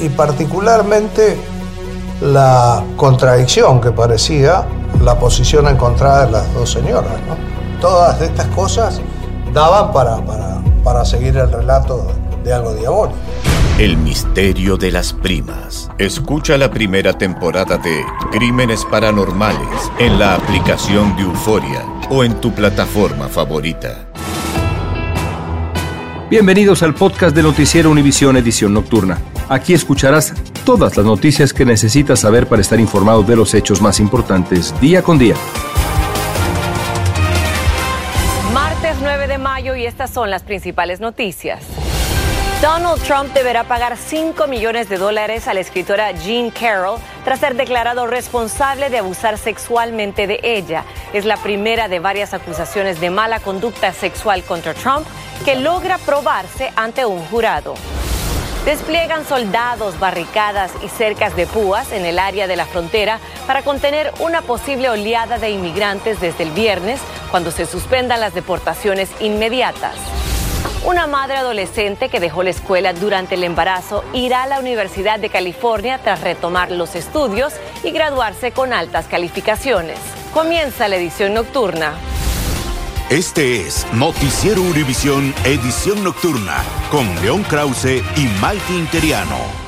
y particularmente la contradicción que parecía la posición encontrada de las dos señoras. ¿no? Todas estas cosas daban para, para, para seguir el relato de algo diabólico. El misterio de las primas. Escucha la primera temporada de Crímenes Paranormales en la aplicación de Euforia o en tu plataforma favorita. Bienvenidos al podcast de Noticiero Univisión Edición Nocturna. Aquí escucharás todas las noticias que necesitas saber para estar informado de los hechos más importantes día con día. Martes 9 de mayo y estas son las principales noticias. Donald Trump deberá pagar 5 millones de dólares a la escritora Jean Carroll tras ser declarado responsable de abusar sexualmente de ella. Es la primera de varias acusaciones de mala conducta sexual contra Trump que logra probarse ante un jurado. Despliegan soldados, barricadas y cercas de púas en el área de la frontera para contener una posible oleada de inmigrantes desde el viernes, cuando se suspendan las deportaciones inmediatas. Una madre adolescente que dejó la escuela durante el embarazo irá a la Universidad de California tras retomar los estudios y graduarse con altas calificaciones. Comienza la edición nocturna. Este es Noticiero Univisión Edición Nocturna con León Krause y Malky Interiano.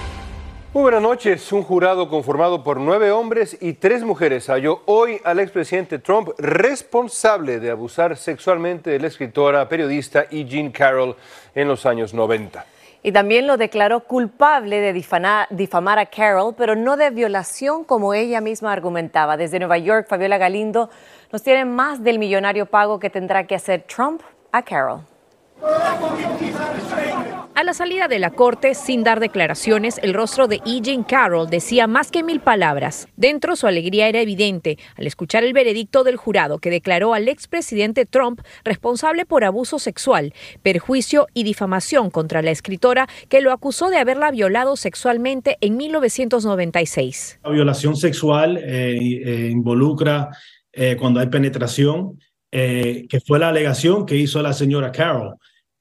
Muy buenas noches. Un jurado conformado por nueve hombres y tres mujeres halló hoy al expresidente Trump responsable de abusar sexualmente de la escritora periodista E. Jean Carroll en los años 90. Y también lo declaró culpable de difamar, difamar a Carroll, pero no de violación como ella misma argumentaba. Desde Nueva York, Fabiola Galindo nos tiene más del millonario pago que tendrá que hacer Trump a Carroll. A la salida de la corte, sin dar declaraciones, el rostro de E. Jean Carroll decía más que mil palabras. Dentro, su alegría era evidente al escuchar el veredicto del jurado que declaró al expresidente Trump responsable por abuso sexual, perjuicio y difamación contra la escritora que lo acusó de haberla violado sexualmente en 1996. La violación sexual eh, eh, involucra eh, cuando hay penetración, eh, que fue la alegación que hizo la señora Carroll.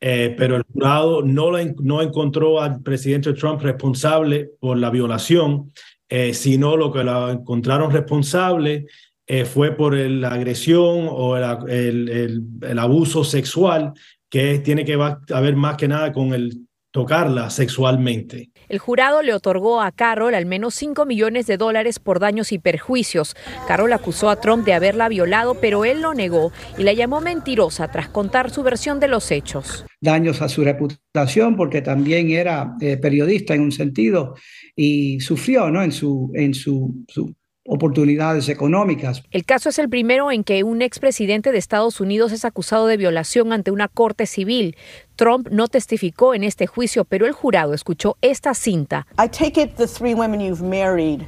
Eh, pero el jurado no, no encontró al presidente Trump responsable por la violación, eh, sino lo que lo encontraron responsable eh, fue por la agresión o el, el, abuso sexual, que tiene que ver más que nada con el tocarla sexualmente. El jurado le otorgó a Carol al menos 5 millones de dólares por daños y perjuicios. Carol acusó a Trump de haberla violado, pero él lo negó y la llamó mentirosa tras contar su versión de los hechos. Daños a su reputación porque también era eh, periodista en un sentido y sufrió ¿no? en, su, en su, su oportunidades económicas. El caso es el primero en que un expresidente de Estados Unidos es acusado de violación ante una corte civil. Trump no testificó en este juicio, pero el jurado escuchó esta cinta. I take it the three women you've married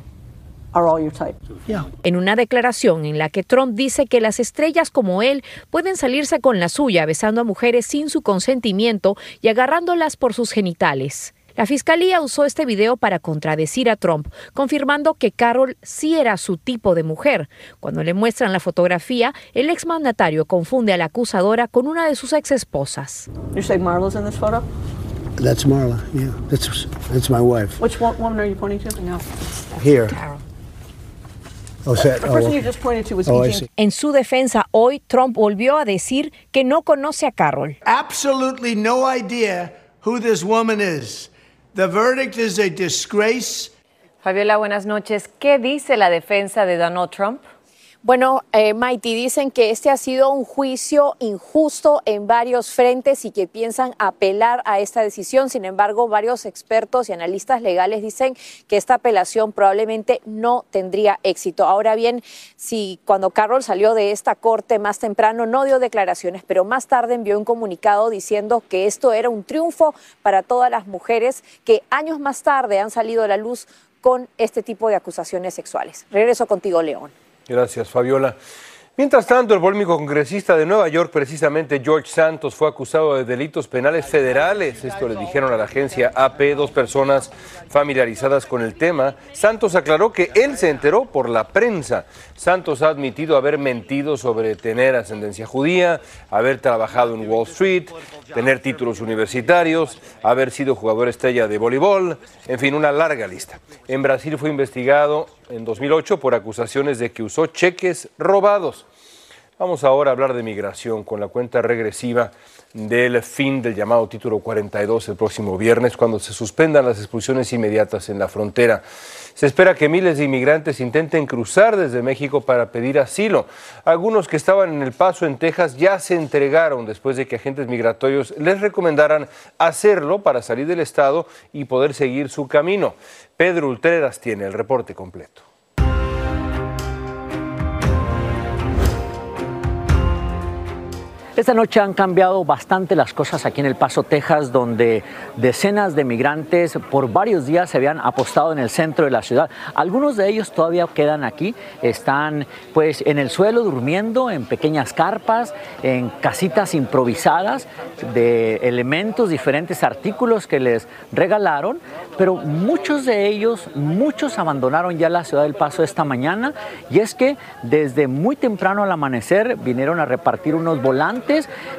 are all your type. Yeah. En una declaración en la que Trump dice que las estrellas como él pueden salirse con la suya besando a mujeres sin su consentimiento y agarrándolas por sus genitales. La fiscalía usó este video para contradecir a Trump, confirmando que Carol sí era su tipo de mujer. Cuando le muestran la fotografía, el exmandatario confunde a la acusadora con una de sus ex esposas. You say Marla's in this photo? That's Marla, yeah. That's, that's my wife. Which one, woman are you pointing to? No. Here. Oh, was oh, Jean see. En su defensa hoy, Trump volvió a decir que no conoce a Carol. Absolutely no idea who this woman is. The verdict is a disgrace. Fabiola, buenas noches. ¿Qué dice la defensa de Donald Trump? Bueno, eh, Maiti, dicen que este ha sido un juicio injusto en varios frentes y que piensan apelar a esta decisión. Sin embargo, varios expertos y analistas legales dicen que esta apelación probablemente no tendría éxito. Ahora bien, si cuando Carroll salió de esta corte más temprano no dio declaraciones, pero más tarde envió un comunicado diciendo que esto era un triunfo para todas las mujeres que años más tarde han salido a la luz con este tipo de acusaciones sexuales. Regreso contigo, León. Gracias, Fabiola. Mientras tanto, el polémico congresista de Nueva York, precisamente George Santos, fue acusado de delitos penales federales. Esto le dijeron a la agencia AP dos personas familiarizadas con el tema. Santos aclaró que él se enteró por la prensa. Santos ha admitido haber mentido sobre tener ascendencia judía, haber trabajado en Wall Street, tener títulos universitarios, haber sido jugador estrella de voleibol, en fin, una larga lista. En Brasil fue investigado en 2008 por acusaciones de que usó cheques robados. Vamos ahora a hablar de migración con la cuenta regresiva del fin del llamado título 42 el próximo viernes, cuando se suspendan las expulsiones inmediatas en la frontera. Se espera que miles de inmigrantes intenten cruzar desde México para pedir asilo. Algunos que estaban en el paso en Texas ya se entregaron después de que agentes migratorios les recomendaran hacerlo para salir del estado y poder seguir su camino. Pedro Ultreras tiene el reporte completo. Esta noche han cambiado bastante las cosas aquí en El Paso, Texas, donde decenas de migrantes por varios días se habían apostado en el centro de la ciudad. Algunos de ellos todavía quedan aquí, están pues en el suelo durmiendo en pequeñas carpas, en casitas improvisadas de elementos, diferentes artículos que les regalaron, pero muchos de ellos, muchos abandonaron ya la ciudad del Paso esta mañana y es que desde muy temprano al amanecer vinieron a repartir unos volantes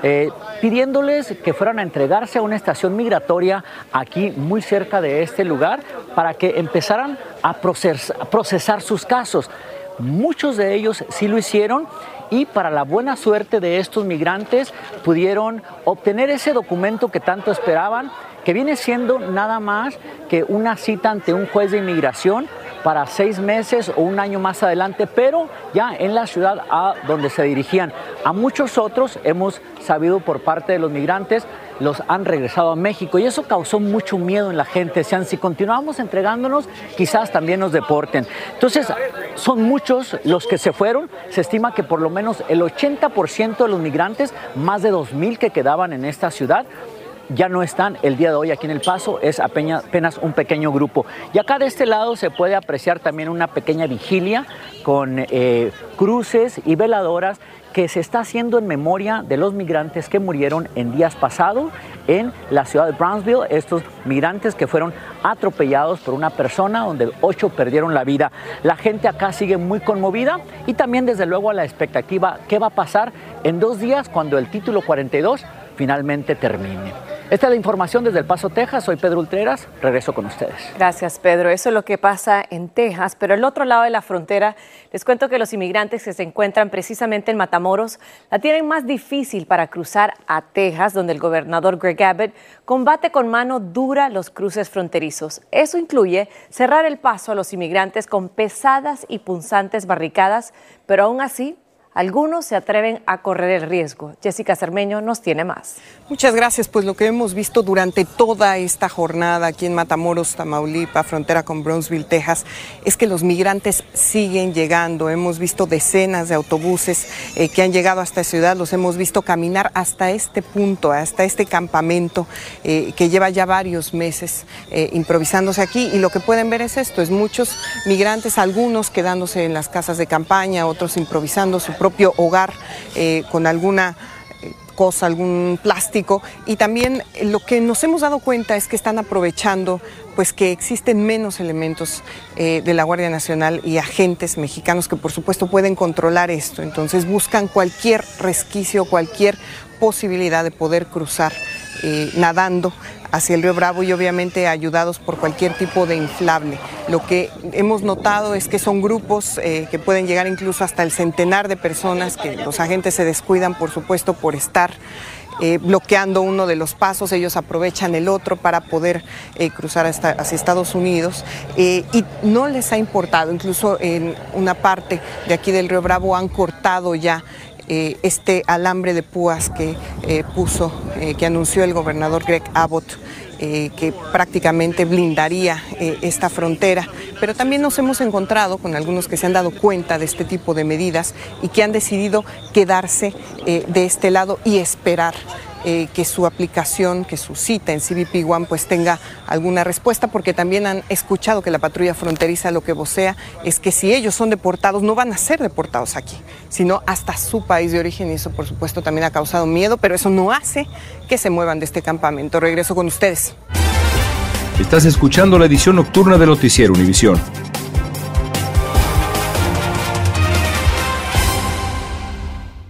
eh, pidiéndoles que fueran a entregarse a una estación migratoria aquí muy cerca de este lugar para que empezaran a procesar sus casos. Muchos de ellos sí lo hicieron y para la buena suerte de estos migrantes pudieron obtener ese documento que tanto esperaban, que viene siendo nada más que una cita ante un juez de inmigración para seis meses o un año más adelante, pero ya en la ciudad a donde se dirigían. A muchos otros hemos sabido por parte de los migrantes los han regresado a México y eso causó mucho miedo en la gente. Decían, si continuamos entregándonos, quizás también nos deporten. Entonces, son muchos los que se fueron. Se estima que por lo menos el 80% de los migrantes, más de 2.000 que quedaban en esta ciudad, ya no están el día de hoy aquí en El Paso, es apenas un pequeño grupo. Y acá de este lado se puede apreciar también una pequeña vigilia con eh, cruces y veladoras que se está haciendo en memoria de los migrantes que murieron en días pasados en la ciudad de Brownsville, estos migrantes que fueron atropellados por una persona donde ocho perdieron la vida. La gente acá sigue muy conmovida y también desde luego a la expectativa qué va a pasar en dos días cuando el título 42 finalmente termine. Esta es la información desde El Paso, Texas. Soy Pedro Ultreras. Regreso con ustedes. Gracias, Pedro. Eso es lo que pasa en Texas. Pero el otro lado de la frontera, les cuento que los inmigrantes que se encuentran precisamente en Matamoros la tienen más difícil para cruzar a Texas, donde el gobernador Greg Abbott combate con mano dura los cruces fronterizos. Eso incluye cerrar el paso a los inmigrantes con pesadas y punzantes barricadas, pero aún así algunos se atreven a correr el riesgo. Jessica Cermeño nos tiene más. Muchas gracias. Pues lo que hemos visto durante toda esta jornada aquí en Matamoros, Tamaulipas, frontera con Brownsville, Texas, es que los migrantes siguen llegando. Hemos visto decenas de autobuses eh, que han llegado hasta esta ciudad, los hemos visto caminar hasta este punto, hasta este campamento eh, que lleva ya varios meses eh, improvisándose aquí. Y lo que pueden ver es esto, es muchos migrantes, algunos quedándose en las casas de campaña, otros improvisando su propio hogar eh, con alguna eh, cosa, algún plástico. Y también lo que nos hemos dado cuenta es que están aprovechando pues que existen menos elementos eh, de la Guardia Nacional y agentes mexicanos que por supuesto pueden controlar esto. Entonces buscan cualquier resquicio, cualquier posibilidad de poder cruzar nadando hacia el río Bravo y obviamente ayudados por cualquier tipo de inflable. Lo que hemos notado es que son grupos eh, que pueden llegar incluso hasta el centenar de personas, que los agentes se descuidan, por supuesto, por estar eh, bloqueando uno de los pasos, ellos aprovechan el otro para poder eh, cruzar hasta, hacia Estados Unidos. Y no les ha importado, incluso en una parte de aquí del Río Bravo han cortado ya este alambre de púas que puso, que anunció el gobernador Greg Abbott eh, que prácticamente blindaría eh, esta frontera. Pero también nos hemos encontrado con algunos que se han dado cuenta de este tipo de medidas y que han decidido quedarse eh, de este lado y esperar eh, que su aplicación, que su cita en CBP One pues tenga alguna respuesta, porque también han escuchado que la patrulla fronteriza lo que vocea es que si ellos son deportados, no van a ser deportados aquí, sino hasta su país de origen y eso por supuesto también ha causado miedo, pero eso no hace que se muevan de este campamento. Regreso con ustedes. Estás escuchando la edición nocturna de Noticiero Univisión.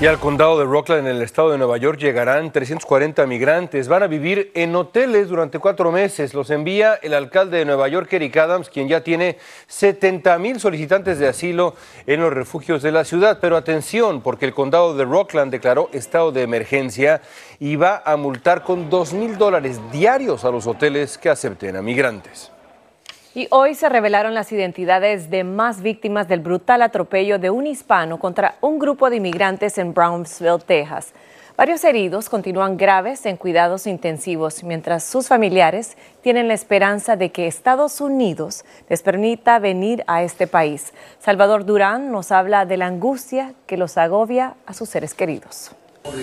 Y al condado de Rockland, en el estado de Nueva York, llegarán 340 migrantes. Van a vivir en hoteles durante cuatro meses. Los envía el alcalde de Nueva York, Eric Adams, quien ya tiene 70 mil solicitantes de asilo en los refugios de la ciudad. Pero atención, porque el condado de Rockland declaró estado de emergencia y va a multar con 2 mil dólares diarios a los hoteles que acepten a migrantes. Y hoy se revelaron las identidades de más víctimas del brutal atropello de un hispano contra un grupo de inmigrantes en Brownsville, Texas. Varios heridos continúan graves en cuidados intensivos, mientras sus familiares tienen la esperanza de que Estados Unidos les permita venir a este país. Salvador Durán nos habla de la angustia que los agobia a sus seres queridos.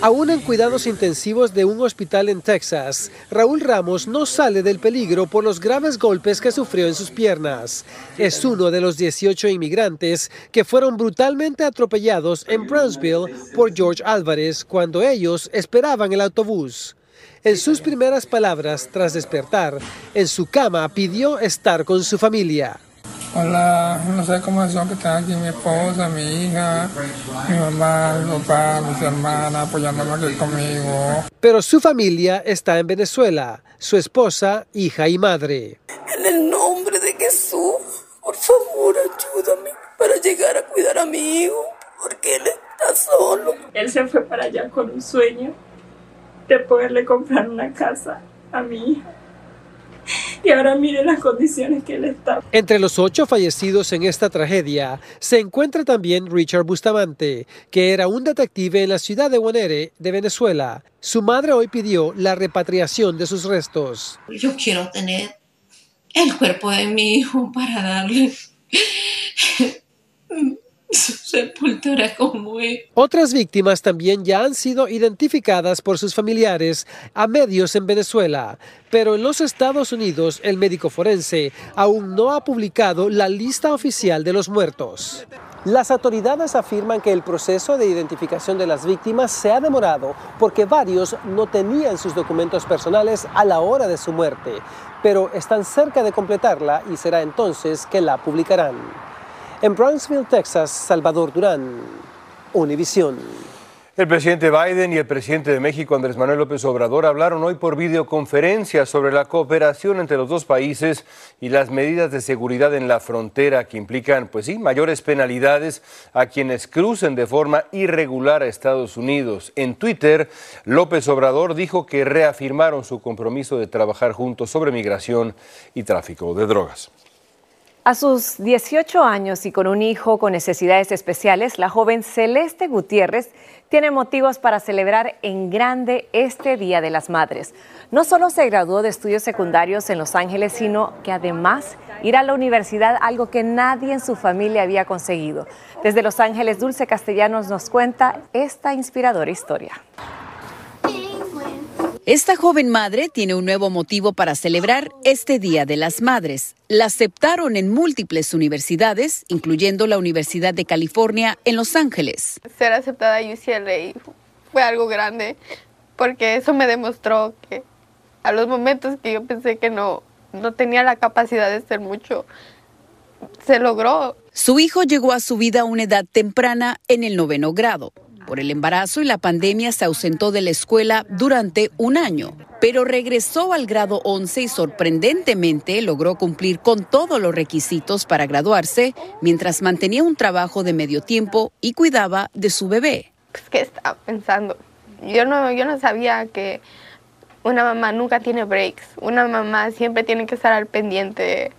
Aún en cuidados intensivos de un hospital en Texas, Raúl Ramos no sale del peligro por los graves golpes que sufrió en sus piernas. Es uno de los 18 inmigrantes que fueron brutalmente atropellados en Brownsville por George Álvarez cuando ellos esperaban el autobús. En sus primeras palabras tras despertar, en su cama pidió estar con su familia. Hola, no sé cómo son que están aquí mi esposa, mi hija, mi mamá, mi papá, mis hermanas apoyándome aquí conmigo. Pero su familia está en Venezuela, su esposa, hija y madre. En el nombre de Jesús, por favor ayúdame para llegar a cuidar a mi hijo, porque él está solo. Él se fue para allá con un sueño de poderle comprar una casa a mi hija y ahora mire las condiciones que él está. Entre los ocho fallecidos en esta tragedia se encuentra también Richard Bustamante, que era un detective en la ciudad de Guanere, de Venezuela. Su madre hoy pidió la repatriación de sus restos. Yo quiero tener el cuerpo de mi hijo para darle su sepultura como él. Otras víctimas también ya han sido identificadas por sus familiares a medios en Venezuela, pero en los Estados Unidos el médico forense aún no ha publicado la lista oficial de los muertos. Las autoridades afirman que el proceso de identificación de las víctimas se ha demorado porque varios no tenían sus documentos personales a la hora de su muerte, pero están cerca de completarla y será entonces que la publicarán. En Brownsville, Texas, Salvador Durán, Univisión. El presidente Biden y el presidente de México, Andrés Manuel López Obrador, hablaron hoy por videoconferencia sobre la cooperación entre los dos países y las medidas de seguridad en la frontera que implican, pues sí, mayores penalidades a quienes crucen de forma irregular a Estados Unidos. En Twitter, López Obrador dijo que reafirmaron su compromiso de trabajar juntos sobre migración y tráfico de drogas. A sus 18 años y con un hijo con necesidades especiales, la joven Celeste Gutiérrez tiene motivos para celebrar en grande este Día de las Madres. No solo se graduó de estudios secundarios en Los Ángeles, sino que además irá a la universidad, algo que nadie en su familia había conseguido. Desde Los Ángeles, Dulce Castellanos nos cuenta esta inspiradora historia. Esta joven madre tiene un nuevo motivo para celebrar este Día de las Madres. La aceptaron en múltiples universidades, incluyendo la Universidad de California en Los Ángeles. Ser aceptada a UCLA fue algo grande porque eso me demostró que a los momentos que yo pensé que no, no tenía la capacidad de ser mucho, se logró. Su hijo llegó a su vida a una edad temprana en el noveno grado. Por el embarazo y la pandemia se ausentó de la escuela durante un año, pero regresó al grado 11 y sorprendentemente logró cumplir con todos los requisitos para graduarse mientras mantenía un trabajo de medio tiempo y cuidaba de su bebé. Pues, ¿Qué estaba pensando? Yo no, yo no sabía que una mamá nunca tiene breaks. Una mamá siempre tiene que estar al pendiente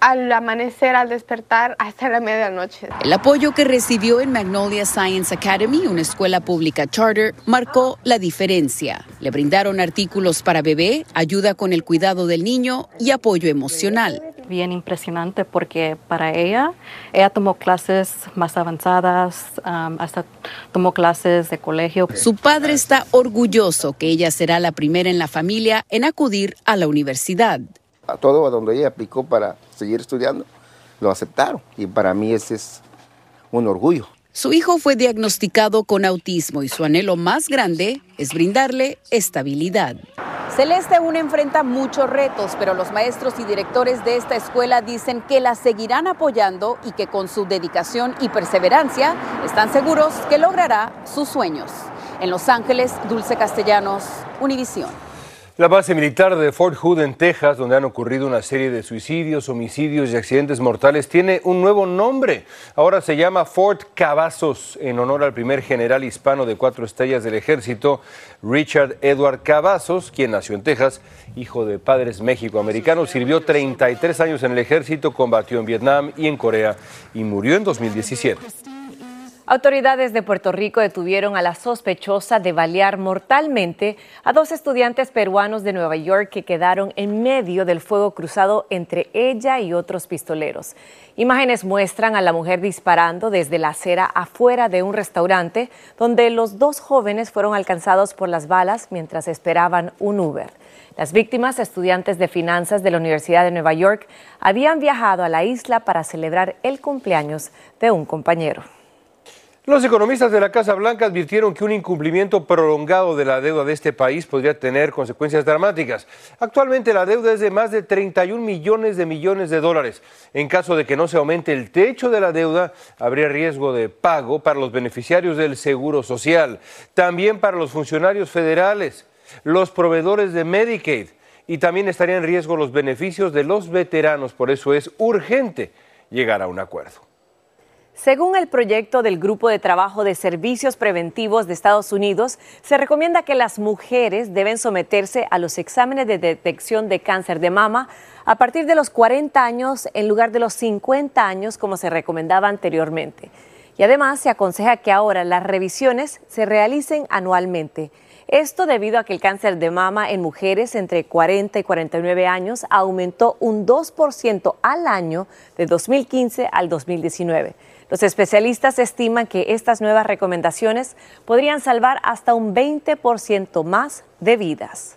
al amanecer, al despertar, hasta la medianoche. El apoyo que recibió en Magnolia Science Academy, una escuela pública charter, marcó la diferencia. Le brindaron artículos para bebé, ayuda con el cuidado del niño y apoyo emocional. Bien impresionante porque para ella, ella tomó clases más avanzadas, um, hasta tomó clases de colegio. Su padre está orgulloso que ella será la primera en la familia en acudir a la universidad a todo a donde ella aplicó para seguir estudiando, lo aceptaron. Y para mí ese es un orgullo. Su hijo fue diagnosticado con autismo y su anhelo más grande es brindarle estabilidad. Celeste aún enfrenta muchos retos, pero los maestros y directores de esta escuela dicen que la seguirán apoyando y que con su dedicación y perseverancia están seguros que logrará sus sueños. En Los Ángeles, Dulce Castellanos, Univisión. La base militar de Fort Hood en Texas, donde han ocurrido una serie de suicidios, homicidios y accidentes mortales, tiene un nuevo nombre. Ahora se llama Fort Cavazos, en honor al primer general hispano de cuatro estrellas del ejército, Richard Edward Cavazos, quien nació en Texas, hijo de padres mexicoamericanos, sirvió 33 años en el ejército, combatió en Vietnam y en Corea y murió en 2017. Autoridades de Puerto Rico detuvieron a la sospechosa de balear mortalmente a dos estudiantes peruanos de Nueva York que quedaron en medio del fuego cruzado entre ella y otros pistoleros. Imágenes muestran a la mujer disparando desde la acera afuera de un restaurante donde los dos jóvenes fueron alcanzados por las balas mientras esperaban un Uber. Las víctimas, estudiantes de finanzas de la Universidad de Nueva York, habían viajado a la isla para celebrar el cumpleaños de un compañero. Los economistas de la Casa Blanca advirtieron que un incumplimiento prolongado de la deuda de este país podría tener consecuencias dramáticas. Actualmente la deuda es de más de 31 millones de millones de dólares. En caso de que no se aumente el techo de la deuda, habría riesgo de pago para los beneficiarios del Seguro Social, también para los funcionarios federales, los proveedores de Medicaid y también estarían en riesgo los beneficios de los veteranos. Por eso es urgente llegar a un acuerdo. Según el proyecto del Grupo de Trabajo de Servicios Preventivos de Estados Unidos, se recomienda que las mujeres deben someterse a los exámenes de detección de cáncer de mama a partir de los 40 años en lugar de los 50 años como se recomendaba anteriormente. Y además se aconseja que ahora las revisiones se realicen anualmente. Esto debido a que el cáncer de mama en mujeres entre 40 y 49 años aumentó un 2% al año de 2015 al 2019. Los especialistas estiman que estas nuevas recomendaciones podrían salvar hasta un 20% más de vidas.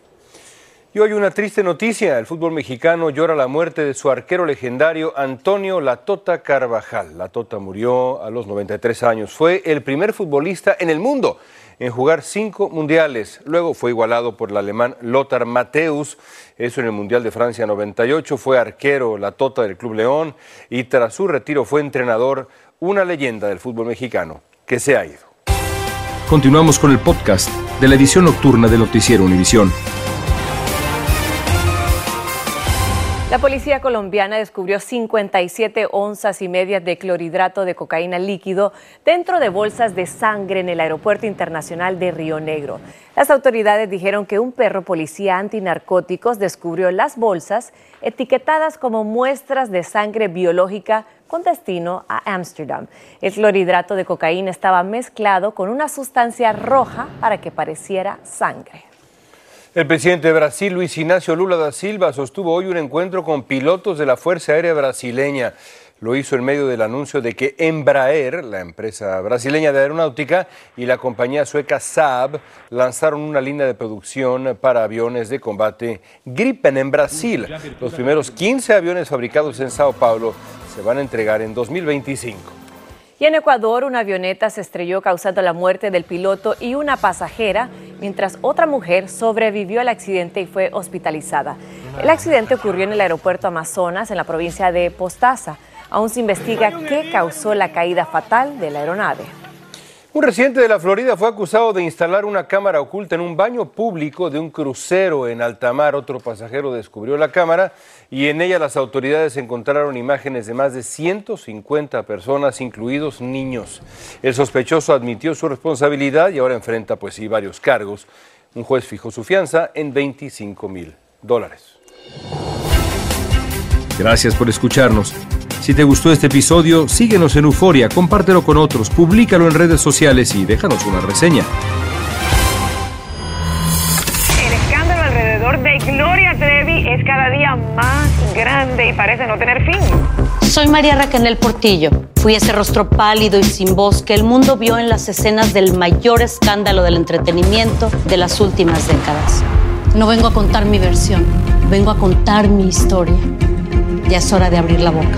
Y hoy una triste noticia, el fútbol mexicano llora la muerte de su arquero legendario Antonio Latota Carvajal. Latota murió a los 93 años, fue el primer futbolista en el mundo en jugar cinco mundiales. Luego fue igualado por el alemán Lothar Matthäus, eso en el Mundial de Francia 98, fue arquero Latota del Club León y tras su retiro fue entrenador una leyenda del fútbol mexicano que se ha ido. Continuamos con el podcast de la edición nocturna de Noticiero Univisión. La policía colombiana descubrió 57 onzas y medias de clorhidrato de cocaína líquido dentro de bolsas de sangre en el Aeropuerto Internacional de Río Negro. Las autoridades dijeron que un perro policía antinarcóticos descubrió las bolsas etiquetadas como muestras de sangre biológica con destino a Ámsterdam. El clorhidrato de cocaína estaba mezclado con una sustancia roja para que pareciera sangre. El presidente de Brasil, Luis Ignacio Lula da Silva, sostuvo hoy un encuentro con pilotos de la Fuerza Aérea Brasileña. Lo hizo en medio del anuncio de que Embraer, la empresa brasileña de aeronáutica, y la compañía sueca Saab lanzaron una línea de producción para aviones de combate Gripen en Brasil. Los primeros 15 aviones fabricados en Sao Paulo se van a entregar en 2025. Y en Ecuador, una avioneta se estrelló causando la muerte del piloto y una pasajera, mientras otra mujer sobrevivió al accidente y fue hospitalizada. El accidente ocurrió en el aeropuerto Amazonas, en la provincia de Postaza. Aún se investiga qué causó la caída fatal de la aeronave. Un residente de la Florida fue acusado de instalar una cámara oculta en un baño público de un crucero en alta mar. Otro pasajero descubrió la cámara y en ella las autoridades encontraron imágenes de más de 150 personas, incluidos niños. El sospechoso admitió su responsabilidad y ahora enfrenta, pues sí, varios cargos. Un juez fijó su fianza en 25 mil dólares. Gracias por escucharnos. Si te gustó este episodio, síguenos en Euforia, compártelo con otros, públicalo en redes sociales y déjanos una reseña. El escándalo alrededor de Gloria Trevi es cada día más grande y parece no tener fin. Soy María Raquel Portillo. Fui ese rostro pálido y sin voz que el mundo vio en las escenas del mayor escándalo del entretenimiento de las últimas décadas. No vengo a contar mi versión, vengo a contar mi historia. Ya es hora de abrir la boca.